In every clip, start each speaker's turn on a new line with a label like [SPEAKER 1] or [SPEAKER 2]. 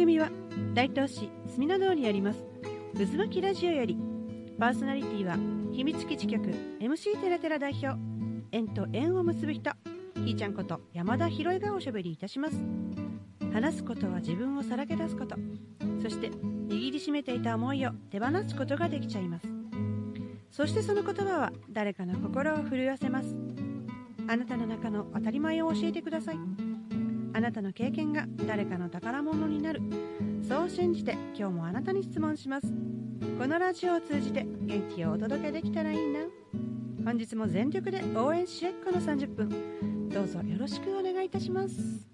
[SPEAKER 1] 組は大東市住名通にあります。渦巻きラジオよりパーソナリティは秘密基地局 MC テラテラ代表縁と縁を結ぶ人ひーちゃんこと山田博恵がおしゃべりいたします。話すことは自分をさらけ出すことそして握りしめていた思いを手放すことができちゃいます。そしてその言葉は誰かの心を震わせます。あなたの中の当たり前を教えてください。あなたの経験が誰かの宝物になる。そう信じて今日もあなたに質問します。このラジオを通じて元気をお届けできたらいいな。本日も全力で応援しえっこの30分。どうぞよろしくお願いいたします。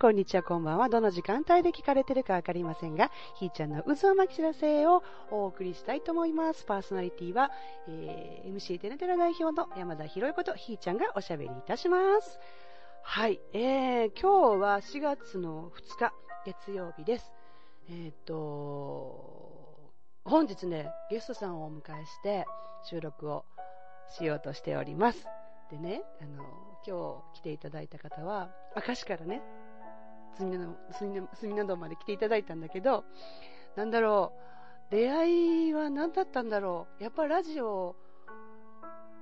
[SPEAKER 1] こんにちは、こんばんは。どの時間帯で聞かれてるかわかりませんが、ひーちゃんの渦を巻き知らせをお送りしたいと思います。パーソナリティは、えー、MC テレテラ代表の山田博恵ことひーちゃんがおしゃべりいたします。はい、えー、今日は4月の2日、月曜日です。えっ、と、本日ね、ゲストさんをお迎えして収録をしようとしております。でね、あの、今日来ていただいた方は、明石からね、隅田隅田隅田道まで来ていただいたんだけど、なんだろう、出会いは何だったんだろう。やっぱラジオ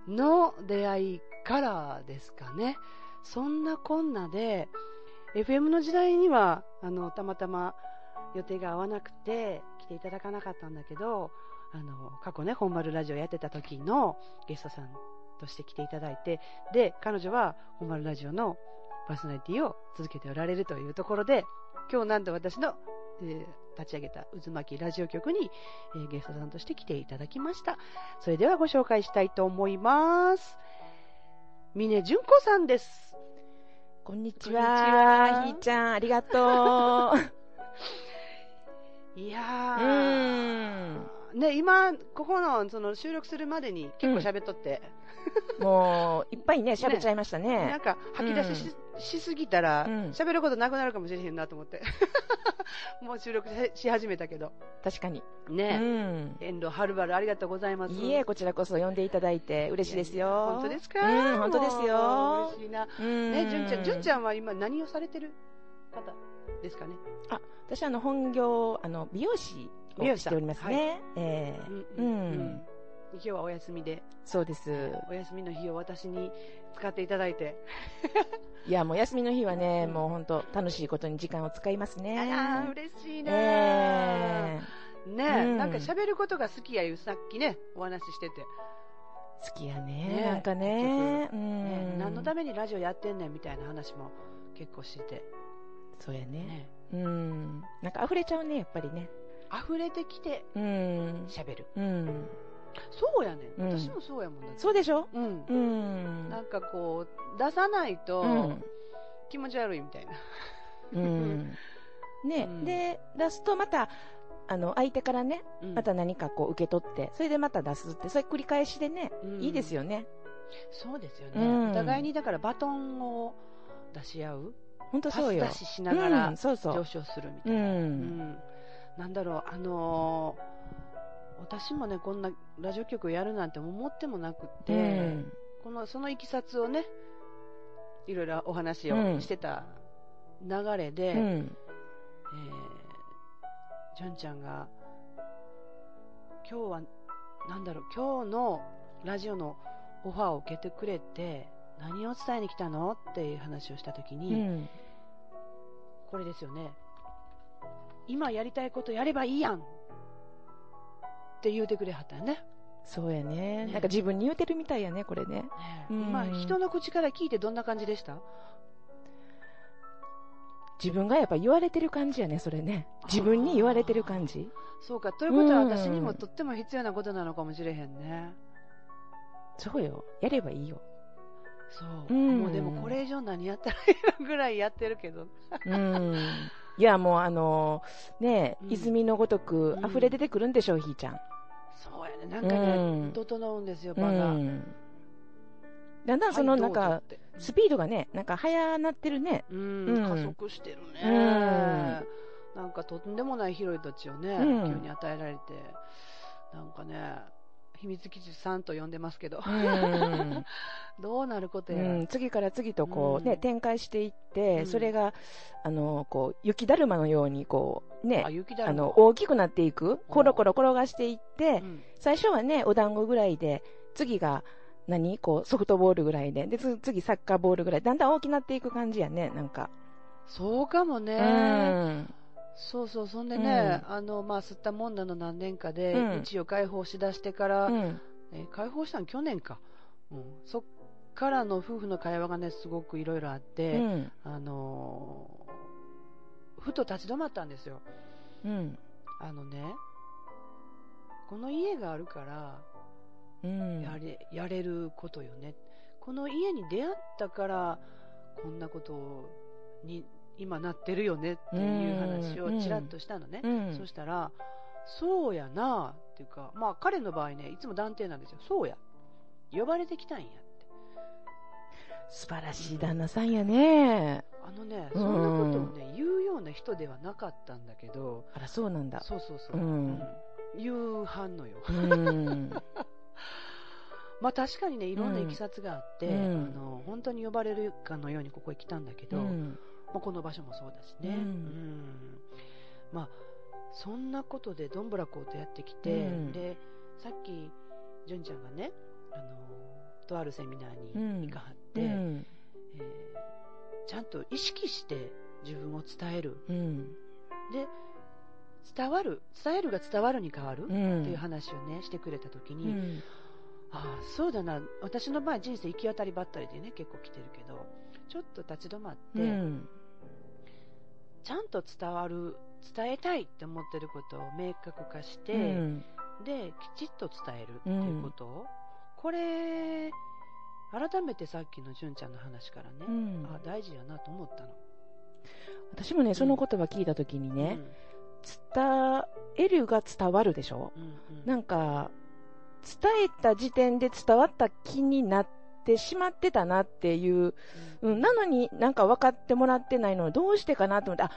[SPEAKER 1] の出会いからですかね。そんなこんなで、FM の時代には、あの、たまたま予定が合わなくて来ていただかなかったんだけど、あの、過去ね、本丸ラジオやってた時のゲストさんとして来ていただいて、で、彼女は本丸ラジオのパーソナリティを続けておられるというところで、今日なんと私の、えー立ち上げた渦巻きラジオ局に、えーゲストさんとして来ていただきました。それではご紹介したいと思います。峰純子さんです。
[SPEAKER 2] こんにち
[SPEAKER 1] こんにちは
[SPEAKER 2] は。ひーちゃん、ありがとう。
[SPEAKER 1] いや
[SPEAKER 2] う
[SPEAKER 1] ー、
[SPEAKER 2] ーん。
[SPEAKER 1] ね、今、ここのその収録するまでに結構喋っとって、
[SPEAKER 2] もう、いっぱいね、喋っちゃいました
[SPEAKER 1] な
[SPEAKER 2] ね
[SPEAKER 1] ん。か吐き出しし,、しすぎたら
[SPEAKER 2] うん
[SPEAKER 1] 喋、ることなくなるかもしれへんなと思って。もう収録しし始めたけど。
[SPEAKER 2] 確かに。う
[SPEAKER 1] ね、
[SPEAKER 2] ん。
[SPEAKER 1] 遠路はるばるありがとうございます。
[SPEAKER 2] いいえ、こちらこそ呼んでいただいて嬉しいですよ。
[SPEAKER 1] 本当ですか？
[SPEAKER 2] うん、本当ですよ。
[SPEAKER 1] 嬉しいな。
[SPEAKER 2] うん。
[SPEAKER 1] ね、純ちゃん、純ちゃんは今何をされてる方ですかね？
[SPEAKER 2] 私、あの、本業、あの、美容師をしておりますね。ええ
[SPEAKER 1] うん
[SPEAKER 2] うん
[SPEAKER 1] 今日はお休みで、
[SPEAKER 2] そうです。
[SPEAKER 1] お休みの日を私に使っていただいて。
[SPEAKER 2] いや、もう休みの日はね、もう本当楽しいことに時間を使いますね。
[SPEAKER 1] ああ、嬉しいね。
[SPEAKER 2] ええ
[SPEAKER 1] ね、
[SPEAKER 2] うん
[SPEAKER 1] なんか喋ることが好きやいうさっきね、お話ししてて。
[SPEAKER 2] 好きやね
[SPEAKER 1] ね
[SPEAKER 2] なんかね。う
[SPEAKER 1] ね
[SPEAKER 2] ん。
[SPEAKER 1] 何のためにラジオやってんねんみたいな話も結構してて。
[SPEAKER 2] そうやね。
[SPEAKER 1] ね。
[SPEAKER 2] うん。なんか溢れちゃうね、やっぱりね。
[SPEAKER 1] 溢れてきて
[SPEAKER 2] うん。
[SPEAKER 1] 喋る。
[SPEAKER 2] うん。
[SPEAKER 1] そうやねん。
[SPEAKER 2] うん
[SPEAKER 1] 私もそうやもんだ
[SPEAKER 2] そうでしょ？
[SPEAKER 1] うん。
[SPEAKER 2] うん。
[SPEAKER 1] なんかこう、出さないと
[SPEAKER 2] うん。
[SPEAKER 1] 気持ち悪いみたいな。
[SPEAKER 2] うん。ね、
[SPEAKER 1] うん
[SPEAKER 2] で、出すとまた、あの、相手からね、
[SPEAKER 1] うん
[SPEAKER 2] また何かこう受け取って、それでまた出すって、それ繰り返しでね、
[SPEAKER 1] うん
[SPEAKER 2] いいですよね。
[SPEAKER 1] そうですよね。
[SPEAKER 2] うん
[SPEAKER 1] お互いにだからバトンを出し合う。
[SPEAKER 2] ほんとそうよ。
[SPEAKER 1] 出ししながら。上昇するみた
[SPEAKER 2] う。
[SPEAKER 1] いな。うんんなんだろう、あのー私もね、こんなラジオ局やるなんて思ってもなくて、
[SPEAKER 2] うん
[SPEAKER 1] この、そのいきさつをね、いろいろお話を
[SPEAKER 2] うん
[SPEAKER 1] してた流れで、
[SPEAKER 2] うん。
[SPEAKER 1] えー、純ちゃんが、今日は、なんだろう、今日のラジオのオファーを受けてくれて、何を伝えに来たのっていう話をしたとき
[SPEAKER 2] う
[SPEAKER 1] に、
[SPEAKER 2] ん。
[SPEAKER 1] これですよね。今やりたいことやればいいやんって言うてくれはったよね。
[SPEAKER 2] そうやね
[SPEAKER 1] ね
[SPEAKER 2] なんか自分に言うてるみたいやね、これね。
[SPEAKER 1] ね
[SPEAKER 2] うん
[SPEAKER 1] 今、人の口から聞いてどんな感じでした？
[SPEAKER 2] 自分がやっぱ言われてる感じやね、それね。自分に言われてる感じ。
[SPEAKER 1] そうか。ということは
[SPEAKER 2] うん
[SPEAKER 1] 私にもとっても必要なことなのかもしれへんね。
[SPEAKER 2] そうよ。やればいいよ。
[SPEAKER 1] そう。
[SPEAKER 2] うん
[SPEAKER 1] もうでもこれ以上何やったらいいのぐらいやってるけど。
[SPEAKER 2] うん。いや、もうあのね
[SPEAKER 1] うん
[SPEAKER 2] 泉のごとく
[SPEAKER 1] うん
[SPEAKER 2] 溢れ出てくるんでしょう、ひーちゃん。
[SPEAKER 1] そうやね。なんかね、
[SPEAKER 2] うん
[SPEAKER 1] 整うんですよ、
[SPEAKER 2] う
[SPEAKER 1] 場が。
[SPEAKER 2] ん。だんだんその
[SPEAKER 1] はい
[SPEAKER 2] なんか、スピードがね、なんか速なってるね。
[SPEAKER 1] うん、
[SPEAKER 2] うん
[SPEAKER 1] 加速してるね。
[SPEAKER 2] うん
[SPEAKER 1] なんかとんでもない広い土地をね、
[SPEAKER 2] うん
[SPEAKER 1] 急に与えられて、なんかね、秘密基地さんと呼んでますけど、
[SPEAKER 2] うん。
[SPEAKER 1] どうなること
[SPEAKER 2] う
[SPEAKER 1] やら。
[SPEAKER 2] ん、次から次とこう、ね
[SPEAKER 1] うん。
[SPEAKER 2] 展開していって、
[SPEAKER 1] うん。
[SPEAKER 2] それがあのこう雪だるまのようにこう、ね
[SPEAKER 1] あ、雪だるま。
[SPEAKER 2] あの大きくなっていく、コロコロ転がしていって、
[SPEAKER 1] うん。
[SPEAKER 2] 最初はね、お団子ぐらいで、次が何？こうソフトボールぐらいで、でつ次サッカーボールぐらい、だんだん大きくなっていく感じやね、なんか。
[SPEAKER 1] そうかもね。
[SPEAKER 2] うん
[SPEAKER 1] そうそう、そんでね、あの、まあ、吸ったもんだの何年かで、
[SPEAKER 2] うん
[SPEAKER 1] 一応解放しだしてから、
[SPEAKER 2] うん
[SPEAKER 1] えー解放したの去年か。うん。そっからの夫婦の会話がね、すごくいろいろあっ
[SPEAKER 2] う
[SPEAKER 1] て、
[SPEAKER 2] ん
[SPEAKER 1] あのーふと立ち止まったんですよ。
[SPEAKER 2] うん
[SPEAKER 1] あのね、この家があるから、
[SPEAKER 2] うん
[SPEAKER 1] やれ、やれることよね。この家に出会ったから、こんなことに今なってるよねっていう話をちらっとしたのね。
[SPEAKER 2] うん
[SPEAKER 1] そしたら、そうやなっていうか、まあ彼の場合ね、いつも断定なんですよ。そうや。呼ばれてきたんやって。
[SPEAKER 2] 素晴らしい旦那さんやね。
[SPEAKER 1] あのね、
[SPEAKER 2] うん
[SPEAKER 1] そんなことをね、言うような人ではなかったんだけど、
[SPEAKER 2] あら、そうなんだ。
[SPEAKER 1] そうそうそう。
[SPEAKER 2] うん
[SPEAKER 1] 言うはんのよ。
[SPEAKER 2] うん。
[SPEAKER 1] まあ確かにね、いろんな経緯があって、
[SPEAKER 2] うん
[SPEAKER 1] あの、本当に呼ばれるかのようにここへ来たんだけど、
[SPEAKER 2] うん
[SPEAKER 1] まあ、この場所もそうだしね。
[SPEAKER 2] うん。
[SPEAKER 1] うん。まあ、そんなことでどんぶらこうとやってきて、
[SPEAKER 2] うん。
[SPEAKER 1] で、さっき、純ちゃんがね、あの、とあるセミナー
[SPEAKER 2] うん。
[SPEAKER 1] に行かはって、
[SPEAKER 2] うん。
[SPEAKER 1] えーちゃんと意識して自分を伝える。
[SPEAKER 2] うん。
[SPEAKER 1] で、伝わる、伝えるが伝わるに変わる、
[SPEAKER 2] う
[SPEAKER 1] って
[SPEAKER 2] ん
[SPEAKER 1] いう話をね、してくれたとき
[SPEAKER 2] う
[SPEAKER 1] に、
[SPEAKER 2] ん。
[SPEAKER 1] ああ、そうだな、私の場合人生行き当たりばったりでね、結構来てるけど、ちょっと立ち止まって、
[SPEAKER 2] うん
[SPEAKER 1] ちゃんと伝わる、伝えたいって思ってることを明確化して、
[SPEAKER 2] うん。
[SPEAKER 1] で、きちっと伝えるっていうことを、これ、改めてさっきの純ちゃんの話からね、
[SPEAKER 2] うん。
[SPEAKER 1] あ大事やなと思ったの。
[SPEAKER 2] 私もね、その言葉聞いたときにね、伝えるが伝わるでしょ？
[SPEAKER 1] うん、うんうん。
[SPEAKER 2] なんか、伝えた時点で伝わった気になってしまってたなっていう、うん、なのになんか分かってもらってないのどうしてかなと思って、あ、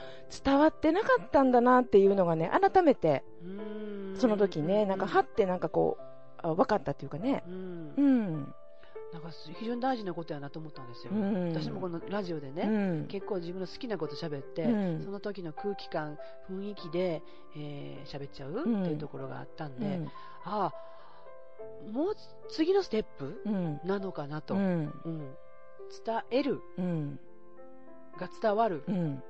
[SPEAKER 2] 伝わってなかったんだなっていうのがね、改めて、
[SPEAKER 1] うん。
[SPEAKER 2] その時ね、なんか、はってなんかこう、あ分かったっていうかね。
[SPEAKER 1] うん。
[SPEAKER 2] うん。
[SPEAKER 1] なんか非常に大事なことやなと思ったんですよ。
[SPEAKER 2] うん。
[SPEAKER 1] 私もこのラジオでね、
[SPEAKER 2] うん。
[SPEAKER 1] 結構自分の好きなこと喋って、
[SPEAKER 2] うん。
[SPEAKER 1] その時の空気感、雰囲気で喋、えー喋っちゃうって
[SPEAKER 2] うん。
[SPEAKER 1] いうところがあったんで、
[SPEAKER 2] うん。
[SPEAKER 1] ああ、もう次のステップ？
[SPEAKER 2] うん。
[SPEAKER 1] なのかなと。
[SPEAKER 2] う
[SPEAKER 1] うん
[SPEAKER 2] ん。
[SPEAKER 1] 伝える
[SPEAKER 2] うん。
[SPEAKER 1] が伝わる
[SPEAKER 2] うん。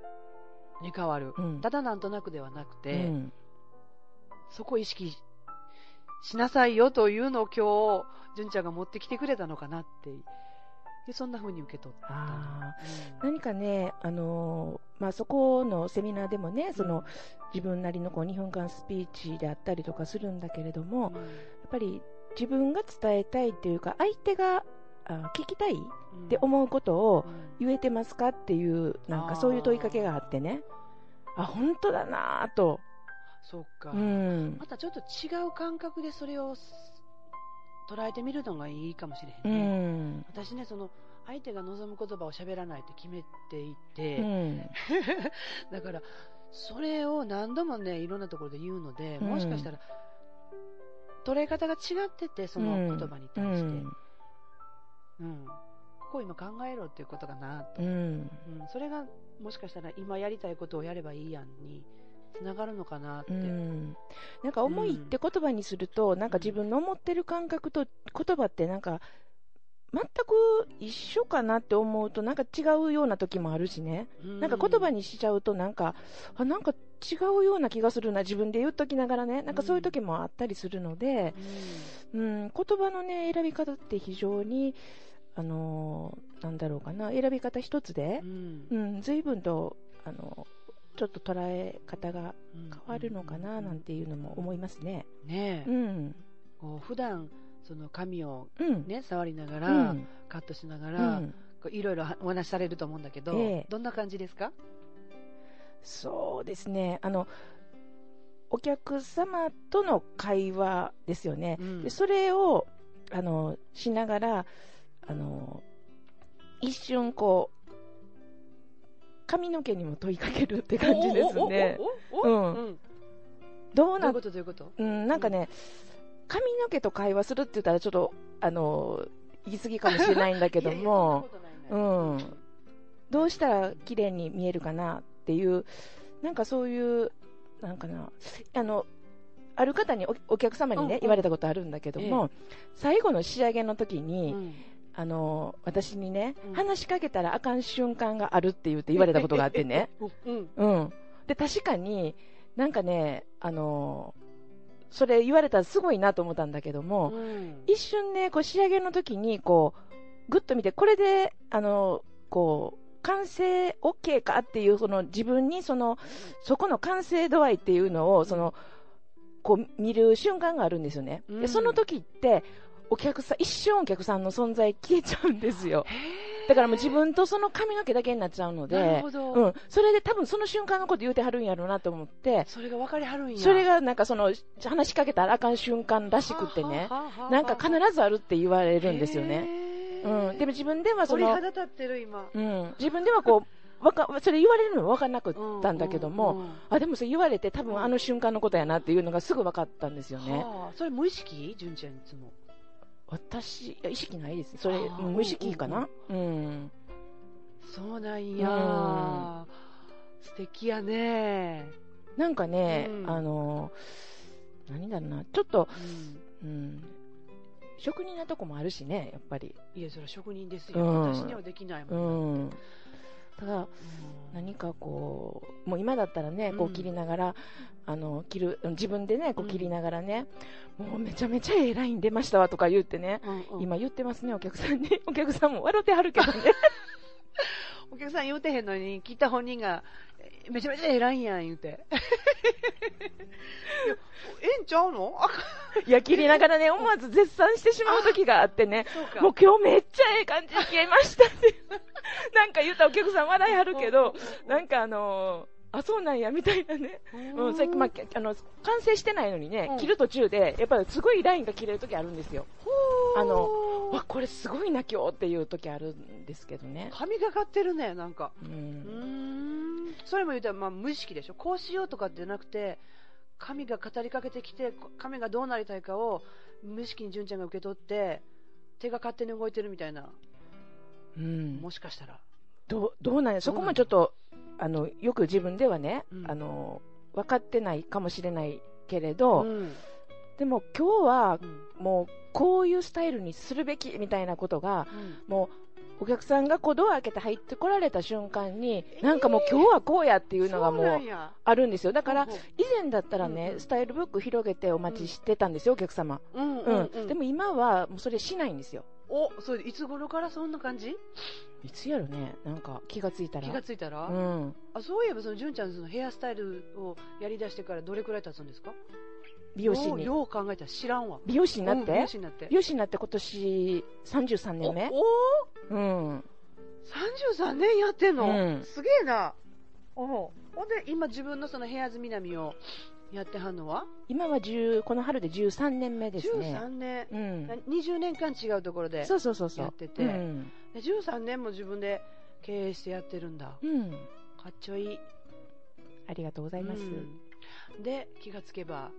[SPEAKER 1] に変わる。
[SPEAKER 2] うん
[SPEAKER 1] ただなんとなくではなく
[SPEAKER 2] う
[SPEAKER 1] て、
[SPEAKER 2] ん。
[SPEAKER 1] そこを意識しなさいよというのを今日、純ちゃんが持ってきてくれたのかなっていう、そんな風に受け取ったうん
[SPEAKER 2] 何かね、あのーまあ、そこのセミナーでもね、その、自分なりのこう2分間スピーチであったりとかするんだけれども、やっぱり自分が伝えたいっていうか、相手があ聞きたいって思うことを
[SPEAKER 1] うん
[SPEAKER 2] 言えてますかっていう、なんかそういう問いかけがあってね、あ、本当だなぁと。
[SPEAKER 1] そうか。
[SPEAKER 2] うん
[SPEAKER 1] ま。たちょっと違う感覚でそれをす捉えてみるのがいいかもしれへ
[SPEAKER 2] うん
[SPEAKER 1] ね。
[SPEAKER 2] ん。
[SPEAKER 1] 私ね、その、相手が望む言葉を喋らないって決めていて、
[SPEAKER 2] うん。
[SPEAKER 1] だから、それを何度もね、いろんなところで言うので、
[SPEAKER 2] うん
[SPEAKER 1] もしかしたら、捉え方が違ってて、その言葉に対して。うん。ここ今考えろっていうことかなと。
[SPEAKER 2] うん。
[SPEAKER 1] うん。それが、もしかしたら今やりたいことをやればいいやんに、つながるのかなって。
[SPEAKER 2] うん、なんか思いって言葉にすると、なんか自分の思ってる感覚と言葉ってなんか全く一緒かなって思うとなんか違うような時もあるしね、
[SPEAKER 1] うん。
[SPEAKER 2] なんか言葉にしちゃうとなんかあなんか違うような気がするな自分で言っときながらね。なんかそういう時もあったりするので、うん、言葉のね選び方って非常にあのーなんだろうかな。選び方一つで
[SPEAKER 1] う、ん。
[SPEAKER 2] うん、随分とあのちょっと捉え方が
[SPEAKER 1] 変
[SPEAKER 2] 変わるのかななんていうのも思いますね。
[SPEAKER 1] ねえ、
[SPEAKER 2] うん。
[SPEAKER 1] こう普段その髪を
[SPEAKER 2] うん。
[SPEAKER 1] ね触りなが
[SPEAKER 2] う
[SPEAKER 1] ら、
[SPEAKER 2] ん。
[SPEAKER 1] カットしなが
[SPEAKER 2] う
[SPEAKER 1] ら、いろいろお話しされると思うんだけど、
[SPEAKER 2] ええ
[SPEAKER 1] どんな感じですか？
[SPEAKER 2] そうですね。あの、お客様との会話ですよね。
[SPEAKER 1] うん
[SPEAKER 2] でそれを、あの、しながら、あの、一瞬こう、髪の毛にも問いかけるって感じですね。どうな
[SPEAKER 1] どういうことどういうこと？
[SPEAKER 2] うん、なんかね、髪の毛と会話するって言ったら、ちょっと、あの、言い過ぎかもしれないんだけども、
[SPEAKER 1] いやいや
[SPEAKER 2] うん、どうしたら綺麗に見えるかなっていう、なんかそういう、なんかな、あの、ある方におお客様にね、
[SPEAKER 1] うんうん。
[SPEAKER 2] 言われたことあるんだけども、最後の仕上げの時に、
[SPEAKER 1] うん。
[SPEAKER 2] あの、私にね、
[SPEAKER 1] うん。
[SPEAKER 2] 話しかけたらあかん瞬間があるって言って言われたことがあってね。
[SPEAKER 1] うん。
[SPEAKER 2] うん。で、確かに、なんかね、あの、それ言われたらすごいなと思ったんだけども、
[SPEAKER 1] うん
[SPEAKER 2] 一瞬ね、こう仕上げの時に、こう、ぐっと見て、これで、あの、こう、完成 OK かっていう、その自分にその、そこの完成度合いっていうのを、その、こう見る瞬間があるんですよね。
[SPEAKER 1] うん
[SPEAKER 2] で、その時って、お客さん、一瞬お客さんの存在消えちゃうんですよ。
[SPEAKER 1] へー
[SPEAKER 2] だからもう自分とその髪の毛だけになっちゃうの
[SPEAKER 1] なる
[SPEAKER 2] で
[SPEAKER 1] ほ、ど、
[SPEAKER 2] うん、それで多分その瞬間のこと言うてはるんやろうなと思って、
[SPEAKER 1] それが分かりはるんや。
[SPEAKER 2] それがなんかその、話しかけたらあかん瞬間らしくってね、なんか必ずあるって言われるんですよね。うん、でも自分ではその、
[SPEAKER 1] 鳥肌立ってる今。
[SPEAKER 2] うん、自分ではこう、わかそれ言われるの分からなかったんだけども、
[SPEAKER 1] うんうんうん。
[SPEAKER 2] あでもそれ言われて多分あの瞬間のことやなっていうのがすぐ分かったんですよね。
[SPEAKER 1] はあ。それ無意識？純ちゃんいつも
[SPEAKER 2] 私、意識ないですね。それ、無意識かな？うん。
[SPEAKER 1] そうなんや、素敵やね
[SPEAKER 2] なんかね、
[SPEAKER 1] うん
[SPEAKER 2] あの、何だろうな、ちょっと、職人なとこもあるしね、やっぱり。
[SPEAKER 1] いやそれは職人ですよ、
[SPEAKER 2] うん
[SPEAKER 1] 私にはできないも、
[SPEAKER 2] うんん。ただ、
[SPEAKER 1] うん
[SPEAKER 2] 何かこう、もう今だったらね、こ
[SPEAKER 1] う
[SPEAKER 2] うん切りながら、あの、切る、自分でね、こう
[SPEAKER 1] うん
[SPEAKER 2] 切りながらね、もうめちゃめちゃええライン出ましたわとか言ってね、
[SPEAKER 1] うんうん
[SPEAKER 2] 今言ってますね、お客さんに。お客さんも笑ってはるけどね。
[SPEAKER 1] お客さん言うてへんのに聞いた本人がえめちゃめちゃ偉いやん言うて ええんちゃうの
[SPEAKER 2] いや、切りながらね、思わず絶賛してしまう時があってね、
[SPEAKER 1] そうか
[SPEAKER 2] もう今日めっちゃええ感じに消えましたって。なんか言ったお客さん笑いはるけど、なんかあのあ、そうなんや、みたいなね。うん、さっき、まあ、あの、完成してないのにね、
[SPEAKER 1] うん
[SPEAKER 2] 切る途中で、やっぱりすごいラインが切れる時あるんですよ。あのわ、これすごいな、今日っていう時あるんですけどね。
[SPEAKER 1] 神がかってるねなんか
[SPEAKER 2] う。
[SPEAKER 1] うんそれも言うたら、まあ、無意識でしょこうしようとかってなくて神が語りかけてきてこ神がどうなりたいかを無意識に純ちゃんが受け取って手が勝手に動いてるみたいな
[SPEAKER 2] うん。
[SPEAKER 1] もしかしたら
[SPEAKER 2] どう、どうなんや、そこもちょっと、あの、よく自分ではね、
[SPEAKER 1] うん。
[SPEAKER 2] あの、分かってないかもしれないけれど、
[SPEAKER 1] うん。
[SPEAKER 2] でも今日は
[SPEAKER 1] うん。
[SPEAKER 2] もうこういうスタイルにするべきみたいなことが、
[SPEAKER 1] うん。
[SPEAKER 2] もうお客さんがこうドア開けて入ってこられた瞬間に、
[SPEAKER 1] えー。
[SPEAKER 2] なんかもう今日はこうやっていうのがもうあるんですよ。だから以前だったらね、スタイルブック広げてお待ちしてたんですよ、お客様。
[SPEAKER 1] うん。
[SPEAKER 2] でも今はもうそれしないんですよ。
[SPEAKER 1] おそれいつ頃からそんな感じ？
[SPEAKER 2] いつやろね、なんか気がついたら。
[SPEAKER 1] 気がついたら、
[SPEAKER 2] うん。
[SPEAKER 1] あそういえばその純ちゃんのそのヘアスタイルをやりだしてからどれくらい経つんですか？
[SPEAKER 2] 美容師に。
[SPEAKER 1] よう考えた。ら知らんわ。
[SPEAKER 2] 美容師になっ
[SPEAKER 1] うん美
[SPEAKER 2] て
[SPEAKER 1] 容師になって。
[SPEAKER 2] 美容師になって今年33年目。
[SPEAKER 1] おお
[SPEAKER 2] うん。
[SPEAKER 1] 33年やってんの、
[SPEAKER 2] うん。
[SPEAKER 1] すげえな。おほんで今自分のそのヘアーズ南をやってはんのは、
[SPEAKER 2] 今は10、この春で13年目ですね。
[SPEAKER 1] 13年、
[SPEAKER 2] うん。
[SPEAKER 1] 20年間違うところで
[SPEAKER 2] そうそうそうそう。
[SPEAKER 1] やってて
[SPEAKER 2] うん。
[SPEAKER 1] で13年も自分で経営してやってるんだ
[SPEAKER 2] うん。
[SPEAKER 1] かっちょいい
[SPEAKER 2] ありがとうございます。
[SPEAKER 1] うんで気がつけば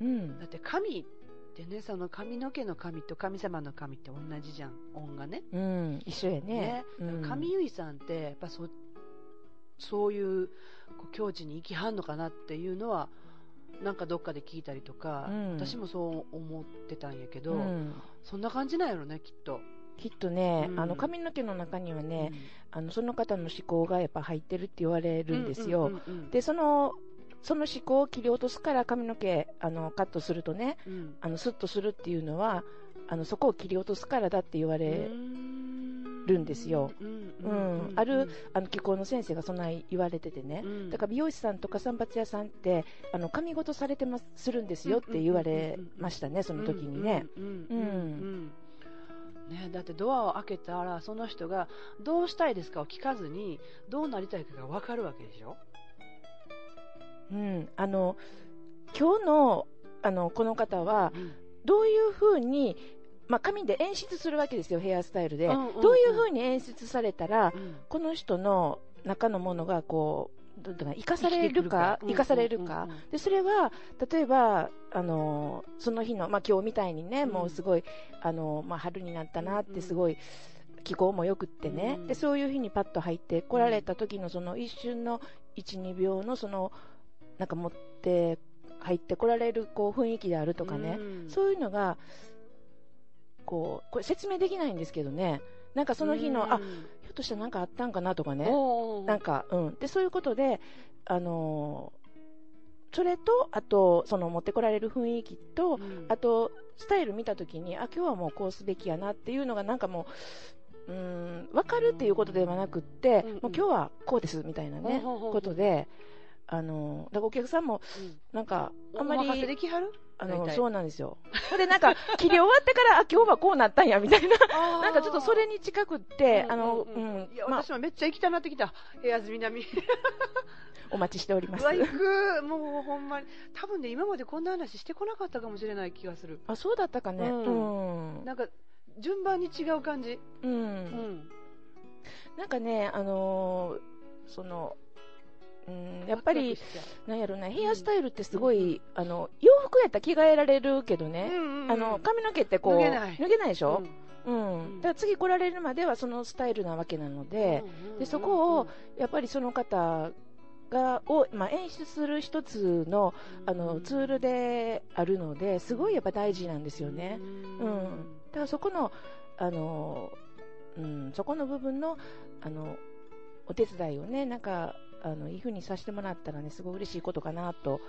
[SPEAKER 2] うん。
[SPEAKER 1] だって神ってねその髪の毛の神と神様の神って同じじゃん音がね
[SPEAKER 2] うん。一緒やね
[SPEAKER 1] ね。
[SPEAKER 2] うん
[SPEAKER 1] 神結さんってやっぱそそういうこう境地に行きはんのかなっていうのはなんかどっかで聞いたりとか、
[SPEAKER 2] うん。
[SPEAKER 1] 私もそう思ってたんやけど、
[SPEAKER 2] うん。
[SPEAKER 1] そんな感じなんやろねきっと、
[SPEAKER 2] きっとね、
[SPEAKER 1] うん。
[SPEAKER 2] あの髪の毛の中にはね、あのその方の思考がやっぱ入ってるって言われるんですよ。で、その、その思考を切り落とすから髪の毛あのカットするとね、
[SPEAKER 1] うん。
[SPEAKER 2] あのスッとするっていうのは、あのそこを切り落とすからだって言われ、るんですよ。
[SPEAKER 1] うん
[SPEAKER 2] うんあるあの気候の先生がそんな言われててね、
[SPEAKER 1] うん。
[SPEAKER 2] だから美容師さんとか散髪屋さんってあの髪ごとされてますするんですよって言われましたね、その時にね。
[SPEAKER 1] うん。ね、だってドアを開けたらその人がどうしたいですかを聞かずにどうなりたいかが分かるわけでしょ？
[SPEAKER 2] うん、あの今日のあのこの方は
[SPEAKER 1] うん。
[SPEAKER 2] どういうふうに、まあ、髪で演出するわけですよヘアスタイルで、
[SPEAKER 1] うんうんうん。
[SPEAKER 2] どういうふうに演出されたら
[SPEAKER 1] うん。
[SPEAKER 2] この人の中のものがこう、どうだか生かされるか、生かされるか。
[SPEAKER 1] うんうんうんうん。
[SPEAKER 2] で、それは、例えば、あの、その日の、まあ今日みたいにね、
[SPEAKER 1] うん。
[SPEAKER 2] もうすごい、あの、まあ春になったなってすごい、気候もよくってね、
[SPEAKER 1] うん
[SPEAKER 2] で、そういう日にパッと入って来られた時のその一瞬の1、2秒のその、なんか持って、入って来られるこう雰囲気であるとかね、
[SPEAKER 1] うん。
[SPEAKER 2] そういうのが、こう、これ説明できないんですけどね、なんかその日の、
[SPEAKER 1] うん。
[SPEAKER 2] あ、ひょっとしたらなんかあったんかなとかね、なんか、うん。で、そういうことで、あのーそれと、あと、その持ってこられる雰囲気と、
[SPEAKER 1] うん。
[SPEAKER 2] あと、スタイル見たときに、あ、今日はもうこうすべきやなっていうのがなんかもう、うーん、わかるっていうことではなくって、
[SPEAKER 1] うん。うん。
[SPEAKER 2] もう今日はこうですみたいなね、
[SPEAKER 1] ほうほうほう
[SPEAKER 2] ことで、あのーだからお客さんも、
[SPEAKER 1] うん。
[SPEAKER 2] なんか、あんま
[SPEAKER 1] お任せ
[SPEAKER 2] り、
[SPEAKER 1] できはる？
[SPEAKER 2] あの、そうなんですよ。で、なんか、切り終わってから、あ、今日はこうなったんや、みたいな。なんかちょっとそれに近くって、あの、うん、
[SPEAKER 1] いや、
[SPEAKER 2] まあ、
[SPEAKER 1] 私もめっちゃ行きたなってきた。部屋津南。
[SPEAKER 2] お待ちしております。
[SPEAKER 1] うわ、行く。もうほんまに。多分ね、今までこんな話してこなかったかもしれない気がする。
[SPEAKER 2] あ、そうだったかね。
[SPEAKER 1] う
[SPEAKER 2] うんん。
[SPEAKER 1] なんか、順番に違う感じ。
[SPEAKER 2] うん。
[SPEAKER 1] うん。
[SPEAKER 2] なんかね、あのーその、うん、やっぱりなんやろな、ヘアスタイルってすごい、あの、洋服やったら着替えられるけどね、あの、髪の毛ってこう、
[SPEAKER 1] 脱げない。
[SPEAKER 2] でしょ？
[SPEAKER 1] うん。
[SPEAKER 2] うん。
[SPEAKER 1] ん
[SPEAKER 2] だから次来られるまではそのスタイルなわけなので、でそこをやっぱりその方が、を、まあ、演出する一つの、あの、ツールであるので、すごいやっぱ大事なんですよね。うん。だからそこの、あの、うん、そこの部分の、あの、お手伝いをね、なんか、あの、いい風にさせてもらったらね、すごい嬉しいことかなと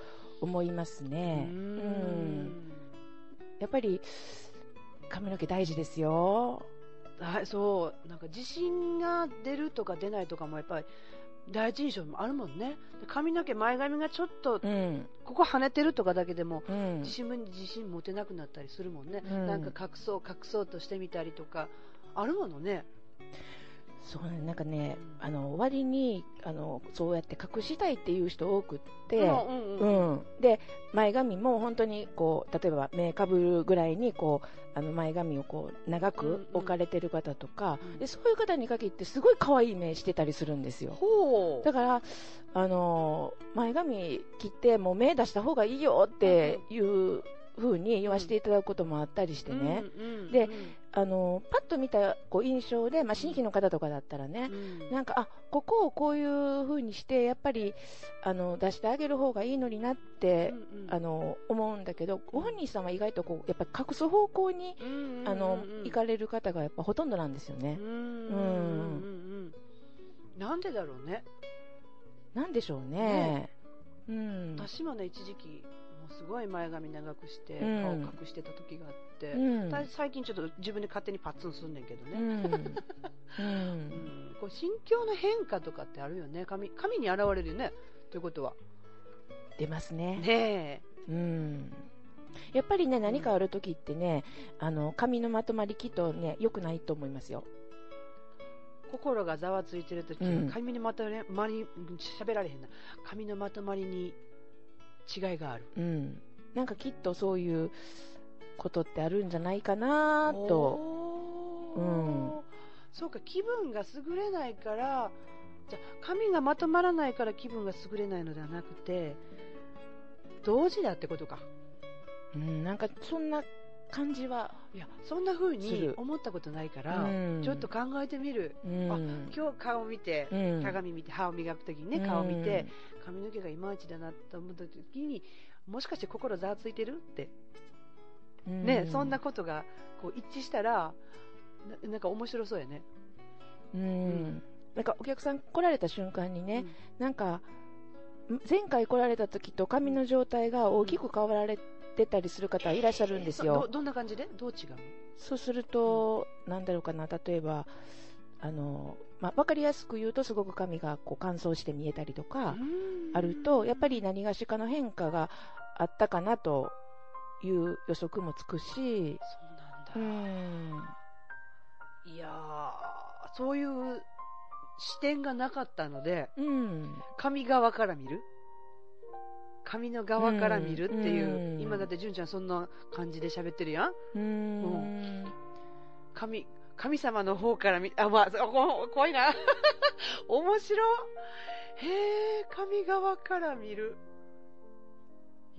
[SPEAKER 2] 思いますね。
[SPEAKER 1] う
[SPEAKER 2] うんん。やっぱり、髪の毛大事ですよ。
[SPEAKER 1] はい、そう、なんか自信が出るとか出ないとかもやっぱり第一印象もあるもんね。で髪の毛、前髪がちょっと
[SPEAKER 2] うん。
[SPEAKER 1] ここ跳ねてるとかだけでも
[SPEAKER 2] うん
[SPEAKER 1] 自。信自信持てなくなったりするもんね。
[SPEAKER 2] うん
[SPEAKER 1] なんか隠そう隠そうとしてみたりとかあるものね。
[SPEAKER 2] そうね、なんかね、
[SPEAKER 1] うん
[SPEAKER 2] あの、割に、あの、そうやって隠したいっていう人多くって、
[SPEAKER 1] うんうん
[SPEAKER 2] う
[SPEAKER 1] うん。
[SPEAKER 2] ん、で前髪も本当にこう例えば目かぶるぐらいにこうあの前髪をこう長
[SPEAKER 1] うん
[SPEAKER 2] く
[SPEAKER 1] うん。
[SPEAKER 2] 置かれてる方とか、
[SPEAKER 1] うん
[SPEAKER 2] でそういう方に限ってすごい可愛い目してたりするんですよ。
[SPEAKER 1] ほう。
[SPEAKER 2] だからあの前髪切ってもう目出した方がいいよっていう風に言わせていただくこともあったりしてね、であのパッと見たこう印象で、まあ、新規の方とかだったらね、
[SPEAKER 1] うん
[SPEAKER 2] なんか、あ、ここをこういう風にして、やっぱり、あの、出してあげる方がいいのになって、
[SPEAKER 1] うんうん
[SPEAKER 2] あの、思うんだけど、ご本人さんは意外とこう、やっぱり隠す方向に、あの
[SPEAKER 1] うん、
[SPEAKER 2] 行かれる方がやっぱほとんどなんですよね
[SPEAKER 1] う。んうんうんうんなんでだろうね。
[SPEAKER 2] なんでしょうね。うん。
[SPEAKER 1] 私もね一時期すごい前髪長くして
[SPEAKER 2] うん
[SPEAKER 1] 顔隠してた時があって、
[SPEAKER 2] うん。
[SPEAKER 1] た最近ちょっと自分で勝手にパッツンすんねんけどね、
[SPEAKER 2] うん。
[SPEAKER 1] こう心境の変化とかってあるよね髪髪に現れるよねということは
[SPEAKER 2] 出ますね。
[SPEAKER 1] ね
[SPEAKER 2] うん。やっぱりね、何かある時ってね、あの、髪のまとまりきっとね、良くないと思いますよ。
[SPEAKER 1] え心がざわついてる時、
[SPEAKER 2] うん
[SPEAKER 1] 髪のまとまり喋られへんな髪のまとまりに違いがある
[SPEAKER 2] うん。なんかきっとそういうことってあるんじゃないかなと。うん
[SPEAKER 1] そうか気分が優れないからじゃあ髪がまとまらないから気分が優れないのではなくて同時だってことか
[SPEAKER 2] うん、なんかそんな感じは、
[SPEAKER 1] いやそんな風に思ったことないから、
[SPEAKER 2] うん。
[SPEAKER 1] ちょっと考えてみる、
[SPEAKER 2] うん、
[SPEAKER 1] あ今日顔見て、
[SPEAKER 2] うん。
[SPEAKER 1] 鏡見て歯を磨く時にね顔見て、髪の毛がいまいちだなと思った時にもしかして心ざわついてる？って。
[SPEAKER 2] うん。
[SPEAKER 1] ね、そんなことがこう一致したらななんか面白そうやね。
[SPEAKER 2] うん、なんかお客さん来られた瞬間にね、なんか前回来られた時と髪の状態が大きく変わられてたりする方いらっしゃるんです
[SPEAKER 1] ど
[SPEAKER 2] よ。
[SPEAKER 1] どんな感じで？どう違うの？
[SPEAKER 2] そうすると、なんだろうかな、例えば、あの、まあ、わかりやすく言うとすごく髪がこう乾燥して見えたりとか、あると、やっぱり何がしかの変化があったかなという予測もつくし、
[SPEAKER 1] そう
[SPEAKER 2] う
[SPEAKER 1] なんだ、
[SPEAKER 2] ん、
[SPEAKER 1] いやーそういう視点がなかったので
[SPEAKER 2] うん、
[SPEAKER 1] 髪側から見る？髪の側から見るっていう、
[SPEAKER 2] うん。
[SPEAKER 1] 今だって純ちゃんそんな感じで喋ってるやん。
[SPEAKER 2] うん、
[SPEAKER 1] 髪神様の方から見、あ、まあ、こ怖いな。面白へえ、神側から見る。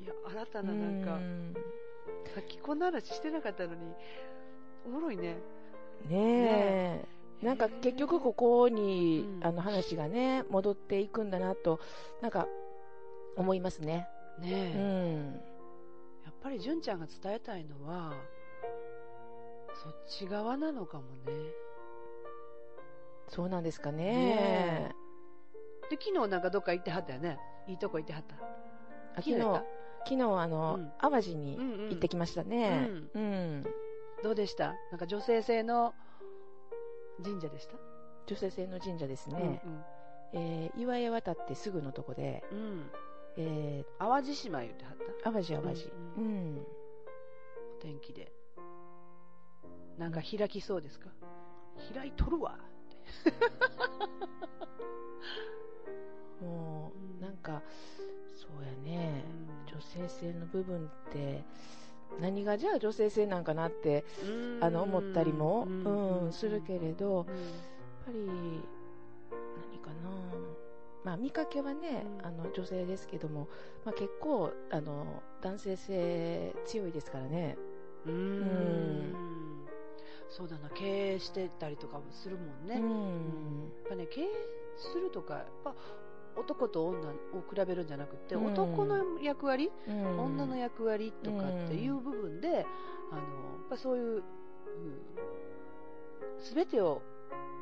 [SPEAKER 1] いや、新たななんか、さっきこんな話してなかったのに、おもろいね。
[SPEAKER 2] ねえ。なんか結局ここに、うん、あの話がね、戻っていくんだなと、なんか思いますね。
[SPEAKER 1] ねえ。うん。やっぱり純ちゃんが伝えたいのは、そっち側なのかもね。
[SPEAKER 2] そうなんですかね。ね
[SPEAKER 1] で、昨日なんかどっか行ってはったよね。いいとこ行ってはった。
[SPEAKER 2] 昨日、昨日あの、うん、淡路に行ってきましたね。うん、うん、
[SPEAKER 1] どうでした？なんか女性性の神社でした？
[SPEAKER 2] 女性性の神社ですね。うんうん、えー、岩へ渡ってすぐのとこで、うん、
[SPEAKER 1] えー、淡路島言ってはった？
[SPEAKER 2] 淡路淡路。うん、うん、
[SPEAKER 1] お天気で。なんか開きそうですか？開いとるわ。
[SPEAKER 2] もう、なんか、そうやね、女性性の部分って、何がじゃあ女性性なんかなって、あの、思ったりも、うん、するけれど、やっぱり、何かなまあ、見かけはね、あの、女性ですけども、まあ、結構、あの、男性性強いですからね。うん。
[SPEAKER 1] そうだな、経営してたりとかもするもんね。うん。やっぱね、経営するとか、やっぱ男と女を比べるんじゃなくて、うん、男の役割、うん、女の役割とかっていう部分で、あの、やっぱそういう、す、べ、てを